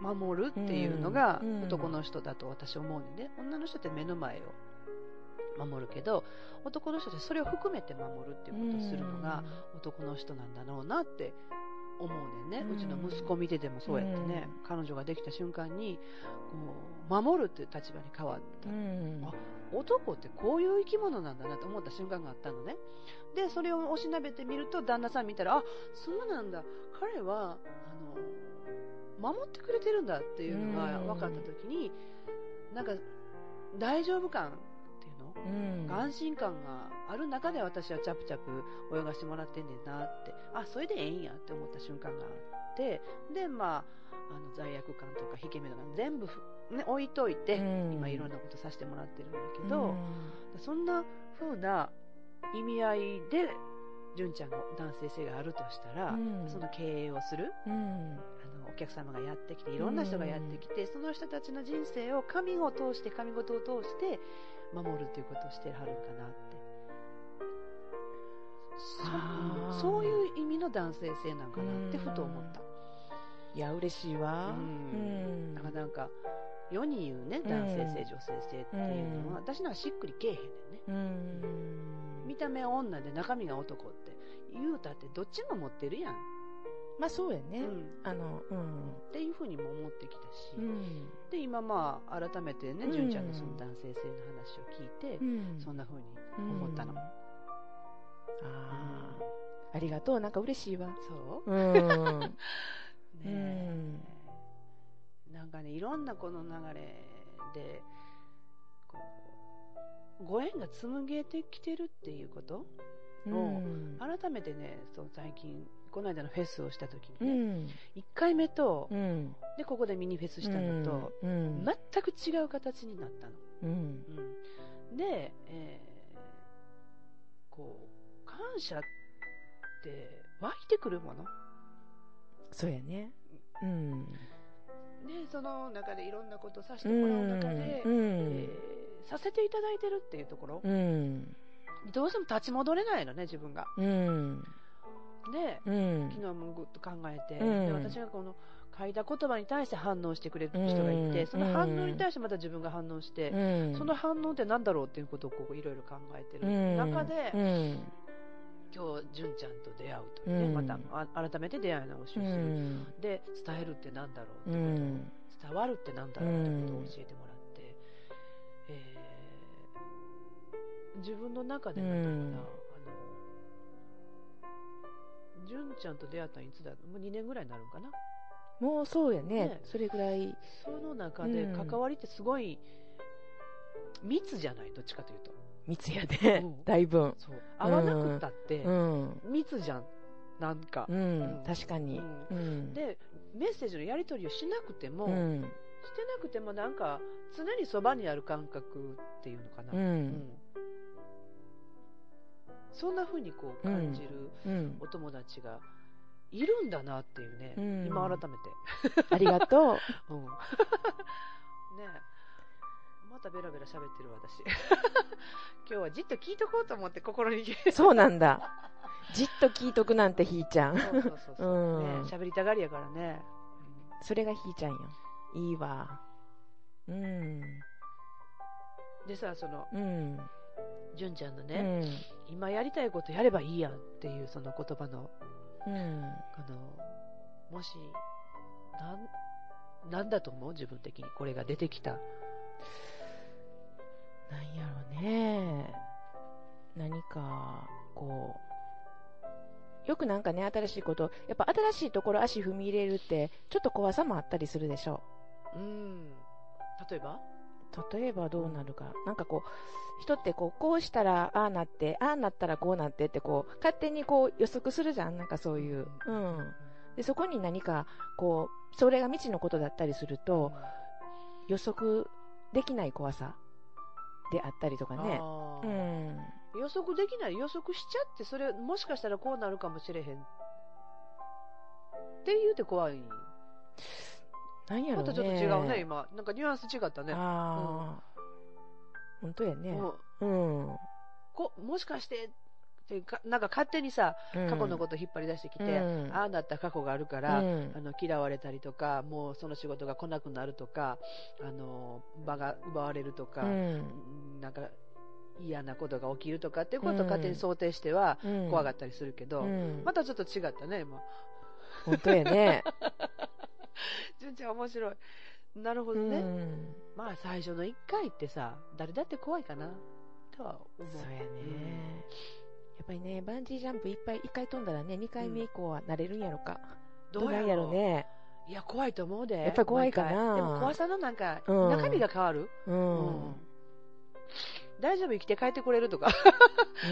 [SPEAKER 1] 守るっていうのが男の人だと私思うんでね、女の人って目の前を守るけど、男の人ってそれを含めて守るっていうことをするのが男の人なんだろうなって思うねんね、うちの息子見ててもそうやってね、彼女ができた瞬間にこう守るっていう立場に変わった、あ男ってこういう生き物なんだなと思った瞬間があったのね。でそれをおしなべてみると旦那さん見たらあそうなんだ。彼はあの守ってくれてるんだっていうのが分かった時に、なんか大丈夫感うん、安心感がある中で私はチャプチャプ泳がしてもらってんねんなって、あ、それでええんやって思った瞬間があって、で、まあ、あの罪悪感とか引け目とか全部、ね、置いといて、うん、今いろんなことさせてもらってるんだけど、うん、そんな風な意味合いで、純ちゃんの男性性があるとしたら、うん、その経営をする、あのお客様がやってきていろんな人がやってきて、その人たちの人生を神を通して神事を通して守るということをしてはるんかなって。そそういう意味の男性性なんかなってふと思った。
[SPEAKER 2] いや嬉しいわ。う
[SPEAKER 1] ん。だからなんか世に言うね男性性、女性性っていうのは、私なんかしっくりけえへんねんね。見た目は女で中身が男って言うたってどっちも持ってるやん
[SPEAKER 2] まあそうやね。うん、
[SPEAKER 1] あの、うん。っていうふうにも思ってきたし、うん、で、今まあ、改めてね、純ちゃんのその男性性の話を聞いて、そんなふうに思ったの。あ
[SPEAKER 2] あ、ありがとう。なんか嬉しいわ。
[SPEAKER 1] そう？うん。ねなんかね、いろんなこの流れで、こう、ご縁が紡げてきてるっていうことを、改めてね、そう最近この間のフェスをした時にね、うん、1回目と、うん、で、ここでミニフェスしたのと、うん、全く違う形になったの。うん。で、えー、こう、感謝って湧いてくるもの？
[SPEAKER 2] そうやね。うん。で、
[SPEAKER 1] その中でいろんなことさせてもらう中で、うん。えー、させていただいてるっていうところ、うん、どうしても立ち戻れないのね、自分が。うんで、うん、昨日もぐっと考えて、うん、で私がこの書いた言葉に対して反応してくれる人がいて、うん、その反応に対してまた自分が反応して、その反応って何だろうっていうことをこういろいろ考えてる中で、今日、純ちゃんと出会うというね、また改めて出会い直しをする。で、伝えるって何だろうってこと、伝わるって何だろうってことを教えてもらって、えー、自分の中でなんだろうな、純ちゃんと出会ったのいつだもう2年ぐらいになるんかな？
[SPEAKER 2] もうそうやね。ねそれぐらい。
[SPEAKER 1] その中で関わりってすごい密じゃない、どっちかというと。
[SPEAKER 2] 密やで、うん、だいぶ。
[SPEAKER 1] そう。会わなくったって、密じゃん。なんか。
[SPEAKER 2] うん、確かに、
[SPEAKER 1] うん。で、メッセージのやり取りをしなくても、
[SPEAKER 2] うん。
[SPEAKER 1] してなくてもなんか常にそばにある感覚っていうのかな、
[SPEAKER 2] う。
[SPEAKER 1] うんんそんな風にこう感じる
[SPEAKER 2] うん。
[SPEAKER 1] お友達がいるんだなっていうね、
[SPEAKER 2] うん
[SPEAKER 1] 今改めて、
[SPEAKER 2] ありがとう。
[SPEAKER 1] うんねえまたベラベラ喋ってる私 今日はじっと聞いとこうと思って心に
[SPEAKER 2] そうなんだ。じっと聞いとくなんてひーちゃん。
[SPEAKER 1] そうそうそうそう、
[SPEAKER 2] うん
[SPEAKER 1] ね喋りたがりやからね、
[SPEAKER 2] それがひーちゃんよ。いいわ。うん。
[SPEAKER 1] うんでさその
[SPEAKER 2] うん。
[SPEAKER 1] 純ちゃんの
[SPEAKER 2] う
[SPEAKER 1] ね、
[SPEAKER 2] ん。
[SPEAKER 1] 今やりたいことやればいいやんっていうその言葉の
[SPEAKER 2] うん。
[SPEAKER 1] あのもしなんなんだと思う？自分的にこれが出てきた
[SPEAKER 2] なんやろね。何か、こう。よくなんかね、新しいこと、やっぱ新しいところ足踏み入れるって、ちょっと怖さもあったりするでしょ
[SPEAKER 1] うん例えば？
[SPEAKER 2] う。例えばどうなるか。なんかこう、人ってこう、こうしたらああなって、ああなったらこうなってってこう、勝手にこう予測するじゃん。なんかそういう。うん。で、そこに何か、こう、それが未知のことだったりすると、予測できない怖さであったりとかね。うん。
[SPEAKER 1] 予測できない予測しちゃってそれもしかしたらこうなるかもしれへんって言うて怖い
[SPEAKER 2] なんやろね。
[SPEAKER 1] またちょっと違うね今。なんかニュアンス違ったね。
[SPEAKER 2] ああ、本当やね。
[SPEAKER 1] うん。
[SPEAKER 2] うん。
[SPEAKER 1] こもしかしてってかなんか勝手にさ過去のこと引っ張り出してきて、
[SPEAKER 2] うん。
[SPEAKER 1] ああなった過去があるか、
[SPEAKER 2] からうん。
[SPEAKER 1] あの嫌われたりとかもうその仕事が来なくなるとかあの場が奪われるとか、
[SPEAKER 2] うん。
[SPEAKER 1] なんか嫌なことが起きるとかっていうことを勝手に想定しては
[SPEAKER 2] うん。
[SPEAKER 1] 怖がったりするけど、
[SPEAKER 2] うん。
[SPEAKER 1] またちょっと違ったね今。
[SPEAKER 2] 本当やね。
[SPEAKER 1] 純ちゃん面白い。なるほ
[SPEAKER 2] う
[SPEAKER 1] どね、
[SPEAKER 2] ん。
[SPEAKER 1] まあ最初の1回ってさ誰だって怖いかな。とは思う。
[SPEAKER 2] そうやね。やっぱりね、バンジージャンプいっぱい、一回飛んだらね、二回目以降は慣れるんやろか。
[SPEAKER 1] どうやろ
[SPEAKER 2] なんやろね。
[SPEAKER 1] いや怖いと思うで。
[SPEAKER 2] やっぱり怖いかな。
[SPEAKER 1] でも怖さのなんか、
[SPEAKER 2] うん。
[SPEAKER 1] 中身が変わる、
[SPEAKER 2] う
[SPEAKER 1] うん。
[SPEAKER 2] ん。
[SPEAKER 1] 大丈夫生きて帰ってこれるとか、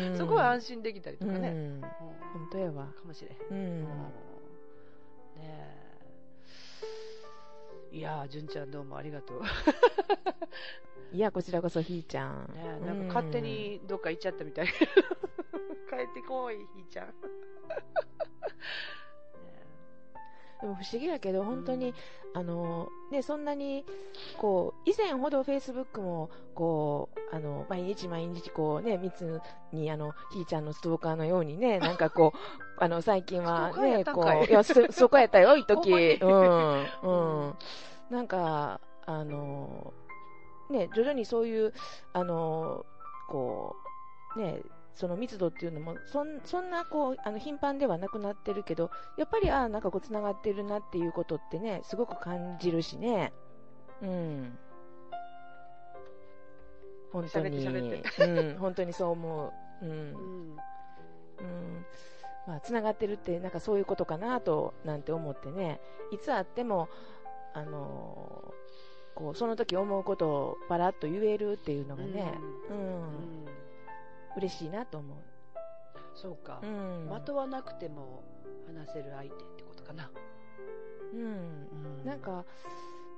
[SPEAKER 2] うん。
[SPEAKER 1] そこは安心できたりとかね、
[SPEAKER 2] うん。
[SPEAKER 1] うん。
[SPEAKER 2] 本当やわ。
[SPEAKER 1] かもしれへん。
[SPEAKER 2] う
[SPEAKER 1] うん
[SPEAKER 2] ん。
[SPEAKER 1] ねえいやー純ちゃんどうもありがとう、ね
[SPEAKER 2] いや、こちらこそひーちゃん。
[SPEAKER 1] えなんか勝手にどっか行っちゃったみたい。帰ってこいひーちゃん、ね
[SPEAKER 2] でも不思議やけど、
[SPEAKER 1] え
[SPEAKER 2] 本当に、
[SPEAKER 1] うん。
[SPEAKER 2] あの、ね、そんなに、こう、以前ほどフェイスブックも、こう、あの、毎日毎日、こうね、密に、あの、ひーちゃんのストーカーのようにね、なんかこう、あの、最近はね、こ、
[SPEAKER 1] う
[SPEAKER 2] いや、そ、そこやったよ、一時。うん。
[SPEAKER 1] うん。
[SPEAKER 2] なんか、あの、ね、徐々にそういう、あの、こう、ね、その密度っていうのも、そんそんなこう、あの、頻繁ではなくなってるけど、やっぱり、ああ、なんかこう、繋がってるなっていうことってね、すごく感じるしね。うん。本当に。うん、本当にそう思う。う。
[SPEAKER 1] うんん
[SPEAKER 2] うん。まあ、繋がってるって、なんかそういうことかなと、なんて思ってね。いつあっても、あのーこう、その時思うことをパラッと言えるっていうのがね、うん、
[SPEAKER 1] うん
[SPEAKER 2] 嬉しいなと思
[SPEAKER 1] そうか
[SPEAKER 2] う。う、ん。
[SPEAKER 1] まとわなくても話せる相手ってことかな、
[SPEAKER 2] うん。なんか、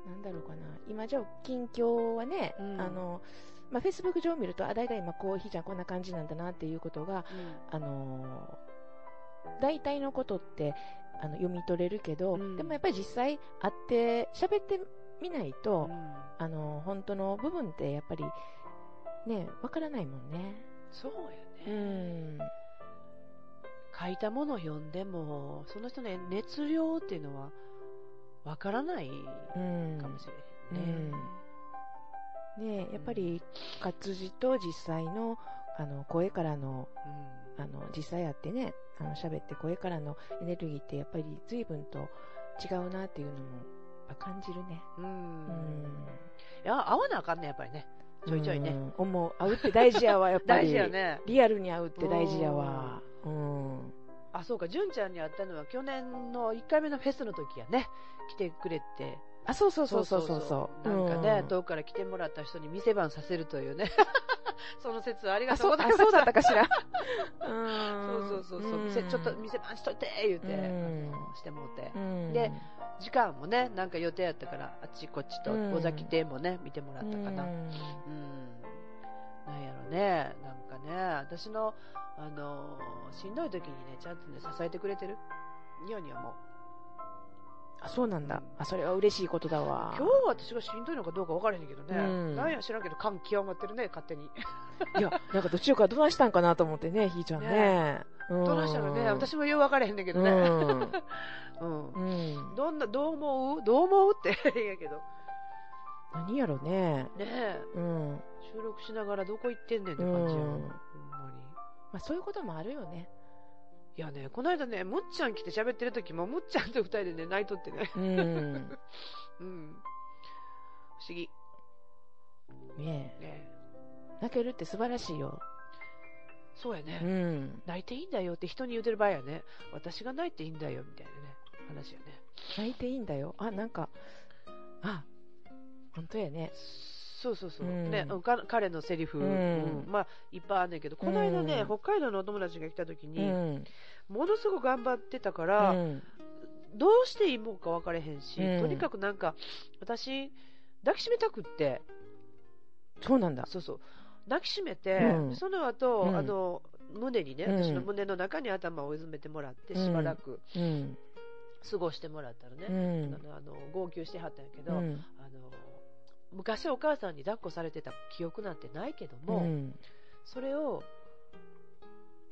[SPEAKER 2] なんだろうかな。今、じゃあ、近況はね、
[SPEAKER 1] うん
[SPEAKER 2] あの、まあ、フェイスブック上を見ると、あ、だいたい今、こう、ひーちゃんこんな感じなんだなっていうことが、あのー大体のことって、あの、読み取れるけど、
[SPEAKER 1] うん
[SPEAKER 2] でもやっぱり実際会って喋ってみないと、
[SPEAKER 1] うん
[SPEAKER 2] あのー本当の部分ってやっぱり、ね、わからないもんね。
[SPEAKER 1] そうや
[SPEAKER 2] う
[SPEAKER 1] ね、
[SPEAKER 2] ん。
[SPEAKER 1] 書いたものを読んでもその人の熱量っていうのはわからない
[SPEAKER 2] うん。
[SPEAKER 1] かもしれへんね、
[SPEAKER 2] ねやっぱり活字と実際のあの声からのあの実際やってねあの喋って声からのエネルギーってやっぱり随分と違うなっていうのも感じるね。
[SPEAKER 1] うん、うん。
[SPEAKER 2] うん。
[SPEAKER 1] いや合わなあかんねやっぱりねちょいちょいね、
[SPEAKER 2] うん。思う会うって大事やわやっぱ
[SPEAKER 1] 大
[SPEAKER 2] り
[SPEAKER 1] 事やね。
[SPEAKER 2] リアルに会うって大事やわ。うん。
[SPEAKER 1] あそうか純ちゃんに会ったのは去年の1回目のフェスの時やね。来てくれて
[SPEAKER 2] あそうそうそうそうそう。そう
[SPEAKER 1] なんかね、
[SPEAKER 2] うん
[SPEAKER 1] 遠くから来てもらった人に店番させるというね。その説はありがとう。ございました
[SPEAKER 2] そうだったかしら。
[SPEAKER 1] そうそうそうそう、店ちょっと店番しといて言うて、
[SPEAKER 2] う
[SPEAKER 1] してもうて、
[SPEAKER 2] うん。
[SPEAKER 1] で時間もね、なんか予定やったから、あっちこっちと
[SPEAKER 2] うん。
[SPEAKER 1] 尾崎邸もね、見てもらったかな。
[SPEAKER 2] うん。
[SPEAKER 1] うん。なんやろね、なんかね、私の、あのーしんどい時にね、ちゃんとね、支えてくれてる。ニオニオも。
[SPEAKER 2] あ、そうなんだ。あ、それは嬉しいことだわ。
[SPEAKER 1] 今日私がしんどいのかどうか分からへんけどね。
[SPEAKER 2] うん
[SPEAKER 1] なんや知らんけど、感極まってるね、勝手に。
[SPEAKER 2] いや、なんかどっちかどないしたんかなと思ってね、ひーちゃんね。うん
[SPEAKER 1] どないしたのね、私もよう分からへんねんけどね。うん。
[SPEAKER 2] うん。うん。
[SPEAKER 1] どんな、どう思う？どう思うって 言うけど。
[SPEAKER 2] 何やろね。
[SPEAKER 1] ねえ。
[SPEAKER 2] うん。
[SPEAKER 1] 収録しながらどこ行ってんねんって感じや
[SPEAKER 2] うん
[SPEAKER 1] ほんまに。
[SPEAKER 2] まあそういうこともあるよね。
[SPEAKER 1] いやね、この間ね、むっちゃん来て喋ってる時も、むっちゃんと二人でね、泣いとってね。
[SPEAKER 2] うん。
[SPEAKER 1] うん。不思議。
[SPEAKER 2] ねえ。
[SPEAKER 1] ね
[SPEAKER 2] 泣けるって素晴らしいよ。
[SPEAKER 1] そうやね。
[SPEAKER 2] うん。
[SPEAKER 1] 泣いていいんだよって人に言うてる場合やね。私が泣いていいんだよ、みたいなね、話やね。
[SPEAKER 2] 泣いていいんだよ。あ、なんか、あ、本当やね。
[SPEAKER 1] そうそうそう。
[SPEAKER 2] うん
[SPEAKER 1] ね、彼のセリフ、
[SPEAKER 2] うん
[SPEAKER 1] うんまあ、いっぱいあんねんけど、この間ね、
[SPEAKER 2] うん
[SPEAKER 1] 北海道のお友達が来た時
[SPEAKER 2] う
[SPEAKER 1] に、
[SPEAKER 2] ん。
[SPEAKER 1] ものすごく頑張ってたから、
[SPEAKER 2] うん。
[SPEAKER 1] どうしていいもんか分かれへんし、
[SPEAKER 2] うん
[SPEAKER 1] とにかくなんか、私、抱きしめたくって、
[SPEAKER 2] そうなんだ。
[SPEAKER 1] そうそう、抱きしめて、
[SPEAKER 2] うん
[SPEAKER 1] その後、
[SPEAKER 2] うん
[SPEAKER 1] あの胸にね、
[SPEAKER 2] うん
[SPEAKER 1] 私の胸の中に頭をうずめてもらって、
[SPEAKER 2] うん
[SPEAKER 1] しばらく
[SPEAKER 2] うん。
[SPEAKER 1] 過ごしてもらったらね、
[SPEAKER 2] うん
[SPEAKER 1] あ。のあの号泣してはったんやけど、
[SPEAKER 2] うん。
[SPEAKER 1] あの昔お母さんに抱っこされてた記憶なんてないけども、
[SPEAKER 2] うん。
[SPEAKER 1] それを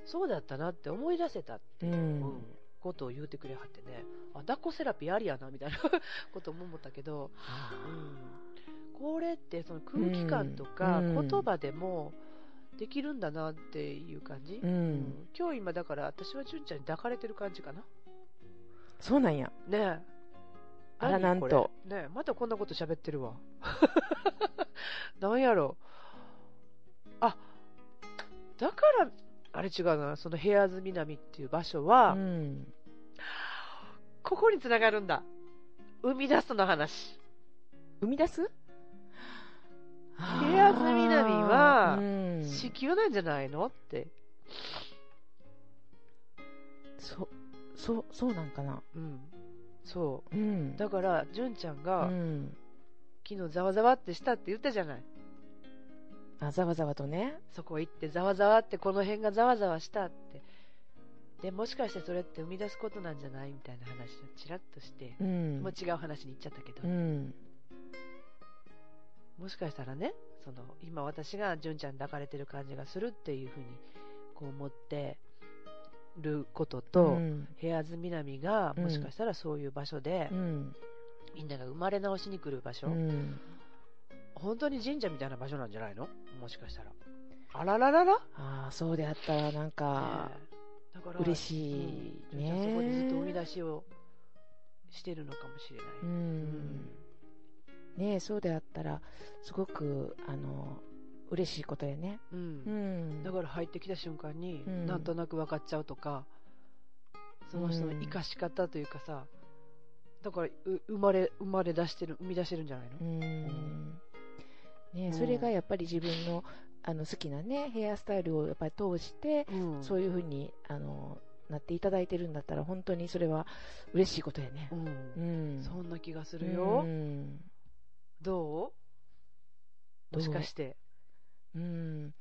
[SPEAKER 1] そうだったなって思い出せたって
[SPEAKER 2] う
[SPEAKER 1] いう、
[SPEAKER 2] ん。
[SPEAKER 1] ことを言うてくれはってねあ抱っこセラピーありやなみたいな ことも思ったけど、うん、これってその空気感とか
[SPEAKER 2] うん
[SPEAKER 1] 言葉でもできるんだなっていう感じ、
[SPEAKER 2] う
[SPEAKER 1] うん
[SPEAKER 2] ん。
[SPEAKER 1] 今日今だから私は純ちゃんに抱かれてる感じかな
[SPEAKER 2] そうなんや。
[SPEAKER 1] ねえ
[SPEAKER 2] あらなんと。
[SPEAKER 1] ねえまたこんなこと喋ってるわ。なんやろ。あだからあれ違うなそのヘアーズ南っていう場所は、
[SPEAKER 2] うん。
[SPEAKER 1] ここにつながるんだ。生み出すの話。
[SPEAKER 2] 生み出す？
[SPEAKER 1] ヘアーズ南は
[SPEAKER 2] うん。
[SPEAKER 1] 子宮なんじゃないのって、
[SPEAKER 2] そ、そう、そうなんかな。
[SPEAKER 1] うん、そ
[SPEAKER 2] うん
[SPEAKER 1] う。だから純ちゃんが、
[SPEAKER 2] うん。
[SPEAKER 1] 昨日ざわざわってしたって言ったじゃない
[SPEAKER 2] あ、ざわざわとね。
[SPEAKER 1] そこ行ってざわざわってこの辺がざわざわしたってでもしかしてそれって生み出すことなんじゃないみたいな話をちらっとして、
[SPEAKER 2] うん
[SPEAKER 1] もう違う話に行っちゃったけど、
[SPEAKER 2] うん。
[SPEAKER 1] もしかしたらねその今私が純ちゃんに抱かれてる感じがするっていうふうにこう思ってることと、
[SPEAKER 2] うん。
[SPEAKER 1] 部屋津南が
[SPEAKER 2] うん。
[SPEAKER 1] もしかしたらそういう場所で、
[SPEAKER 2] うん。
[SPEAKER 1] みんなが生まれ直しに来る場所、
[SPEAKER 2] うん。
[SPEAKER 1] 本当に神社みたいな場所なんじゃないの？もしかしたら。あらららら？
[SPEAKER 2] ああ、そうであったらなんか、
[SPEAKER 1] ねえ。だから
[SPEAKER 2] 嬉しい
[SPEAKER 1] うん。
[SPEAKER 2] ね
[SPEAKER 1] 純ちゃんそこでずっと生み出しをしてるのかもしれない、
[SPEAKER 2] う。
[SPEAKER 1] うん。
[SPEAKER 2] ねえ、そうであったら、すごく、あの、嬉しいことやね。
[SPEAKER 1] うん
[SPEAKER 2] うん。
[SPEAKER 1] だから入ってきた瞬間に、
[SPEAKER 2] うん
[SPEAKER 1] なんとなく分かっちゃうとかその人の生かし方というかさ、だからう生まれ生まれ出してる生み出してるんじゃないの、
[SPEAKER 2] うん。ねそれがやっぱり自分の、あの、好きなね、ヘアスタイルをやっぱり通して、
[SPEAKER 1] うん
[SPEAKER 2] そういうふうに、あの、なっていただいてるんだったら、本当にそれは嬉しいことやね
[SPEAKER 1] う。ん
[SPEAKER 2] うん。
[SPEAKER 1] そんな気がするよ、
[SPEAKER 2] うん。
[SPEAKER 1] どう？もしかして、
[SPEAKER 2] うん。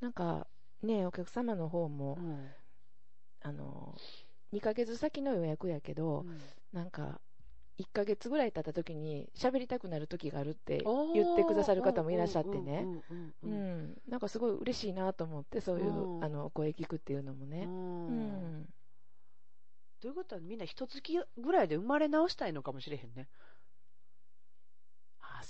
[SPEAKER 2] なんか、ね、お客様の方も、
[SPEAKER 1] うん
[SPEAKER 2] あの、2ヶ月先の予約やけど、なんか、1ヶ月ぐらい経った時に喋りたくなる時があるって言ってくださる方もいらっしゃってね。
[SPEAKER 1] うんうん
[SPEAKER 2] う
[SPEAKER 1] うんうん
[SPEAKER 2] ん。なんかすごい嬉しいなと思って、そういう、
[SPEAKER 1] うん
[SPEAKER 2] あの、お声聞くっていうのもね。
[SPEAKER 1] う
[SPEAKER 2] うんん。
[SPEAKER 1] ということはみんな一月ぐらいで生まれ直したいのかもしれへんね。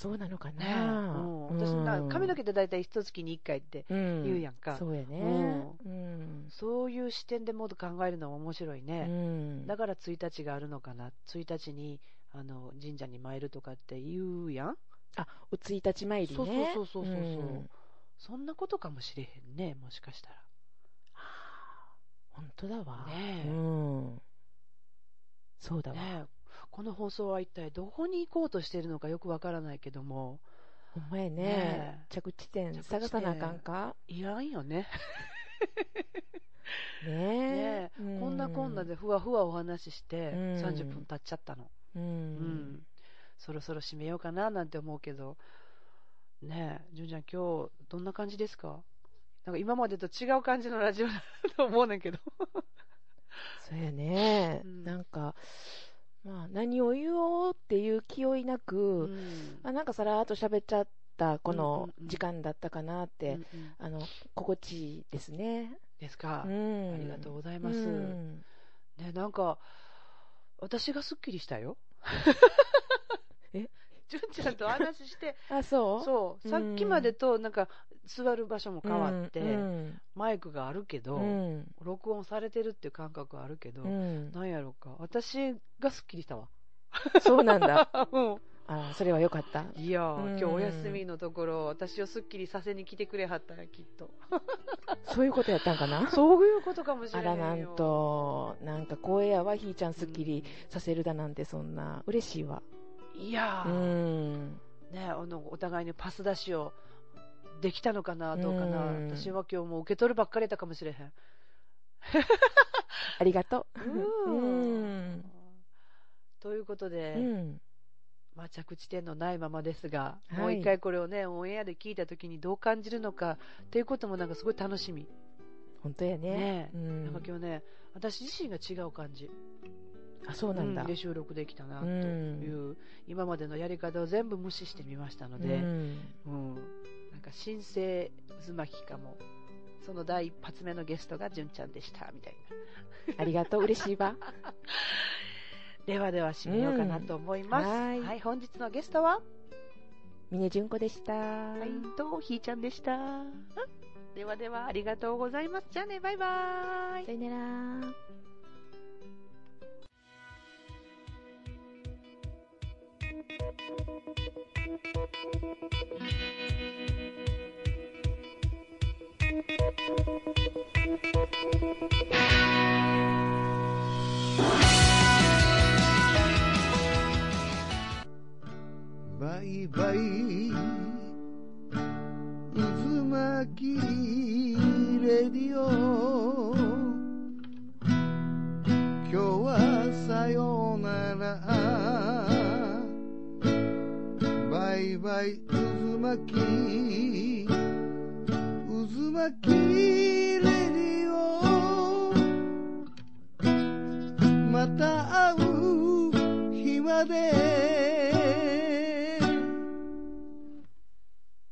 [SPEAKER 2] あ、そうなのかな。
[SPEAKER 1] うん私な髪の毛って大体一月に一回って
[SPEAKER 2] うん
[SPEAKER 1] 言うやんか、
[SPEAKER 2] そうやね。
[SPEAKER 1] う
[SPEAKER 2] うん。
[SPEAKER 1] そういう視点でもっと考えるのは面白いね。
[SPEAKER 2] うん。
[SPEAKER 1] だから1日があるのかな。1日にあの神社に参るとかって言うやん。
[SPEAKER 2] あ、お1日参りね。
[SPEAKER 1] そうそうそうそうそう
[SPEAKER 2] うん
[SPEAKER 1] そんなことかもしれへんね、もしかしたら。
[SPEAKER 2] 本当だわ。
[SPEAKER 1] ねえ
[SPEAKER 2] うん。そうだわ。
[SPEAKER 1] ねえこの放送は一体どこに行こうとしているのかよくわからないけども、
[SPEAKER 2] ほんまやね
[SPEAKER 1] ねえ
[SPEAKER 2] 着地点探さなあかんか？
[SPEAKER 1] いらんよね。
[SPEAKER 2] ね
[SPEAKER 1] ねえ
[SPEAKER 2] え。
[SPEAKER 1] こんなこんなでふわふわお話しして
[SPEAKER 2] うん
[SPEAKER 1] 30分経っちゃったの。
[SPEAKER 2] うん。
[SPEAKER 1] うん。そろそろ締めようかななんて思うけど、ねえ、純ちゃん今日どんな感じですか？なんか今までと違う感じのラジオだと思うねんけど。
[SPEAKER 2] そうやね、
[SPEAKER 1] うん
[SPEAKER 2] なんか、まあ、何を言おうっていう気負いなく、
[SPEAKER 1] うん。
[SPEAKER 2] あなんかさらーっと喋っちゃったこの時間だったかなって、
[SPEAKER 1] うんうん
[SPEAKER 2] あの心地いいですね。
[SPEAKER 1] ですか、
[SPEAKER 2] うん、
[SPEAKER 1] ありがとうございます。
[SPEAKER 2] うん。
[SPEAKER 1] ね、なんか、私がすっきりしたよ。
[SPEAKER 2] え？
[SPEAKER 1] 純ちゃんと話して、
[SPEAKER 2] あ、そう？
[SPEAKER 1] そう、
[SPEAKER 2] うん
[SPEAKER 1] さっきまでとなんか座る場所も変わって、
[SPEAKER 2] うん
[SPEAKER 1] マイクがあるけど、
[SPEAKER 2] うん
[SPEAKER 1] 録音されてるっていう感覚はあるけど、
[SPEAKER 2] うん
[SPEAKER 1] なんやろうか、私がすっきりしたわ。
[SPEAKER 2] そうなんだ。
[SPEAKER 1] うん
[SPEAKER 2] あそれはよかった。
[SPEAKER 1] いや今日お休みのところ、私をすっきりさせに来てくれはったんや、きっと。
[SPEAKER 2] そういうことやったんかな？
[SPEAKER 1] そういうことかもしれ
[SPEAKER 2] あ
[SPEAKER 1] ない
[SPEAKER 2] らなんと、なんか光栄やわ、ひーちゃんすっきりさせるだなんて、そんな、嬉しいわ。
[SPEAKER 1] いや
[SPEAKER 2] う
[SPEAKER 1] ー、
[SPEAKER 2] ん。
[SPEAKER 1] ね、あのお互いにパス出しをできたのかな、どうかな、
[SPEAKER 2] うん
[SPEAKER 1] 私は今日もう受け取るばっかりだかもしれへん。
[SPEAKER 2] ありがとう。
[SPEAKER 1] う
[SPEAKER 2] うんん。
[SPEAKER 1] ということで、
[SPEAKER 2] うん。
[SPEAKER 1] まあ、着地点のないままですが、
[SPEAKER 2] はい
[SPEAKER 1] もう一回これをね、オンエアで聞いたときにどう感じるのかということもなんかすごい楽しみ。
[SPEAKER 2] 本当やね。
[SPEAKER 1] ね
[SPEAKER 2] うん
[SPEAKER 1] なんか今日ね、私自身が違う感じ。
[SPEAKER 2] あ、そうなんだ。
[SPEAKER 1] で収録できたなという、今までのやり方を全部無視してみましたので、
[SPEAKER 2] うん
[SPEAKER 1] うん、なんか新生渦巻きかも。その第一発目のゲストが純ちゃんでした、みたいな。
[SPEAKER 2] ありがとう、嬉しいわ。
[SPEAKER 1] ではでは締めようかなと思います。
[SPEAKER 2] うんは
[SPEAKER 1] はいい、本日のゲストは、
[SPEAKER 2] 峰純子でした。
[SPEAKER 1] はい、と、ひーちゃんでした。ではでは、ありがとうございます。じゃあね、バイバーイ。
[SPEAKER 2] さよなら。
[SPEAKER 3] バイバイ。渦巻きレディオ。今日はさようなら。いわい渦巻き渦巻きレディオ。また会う日まで。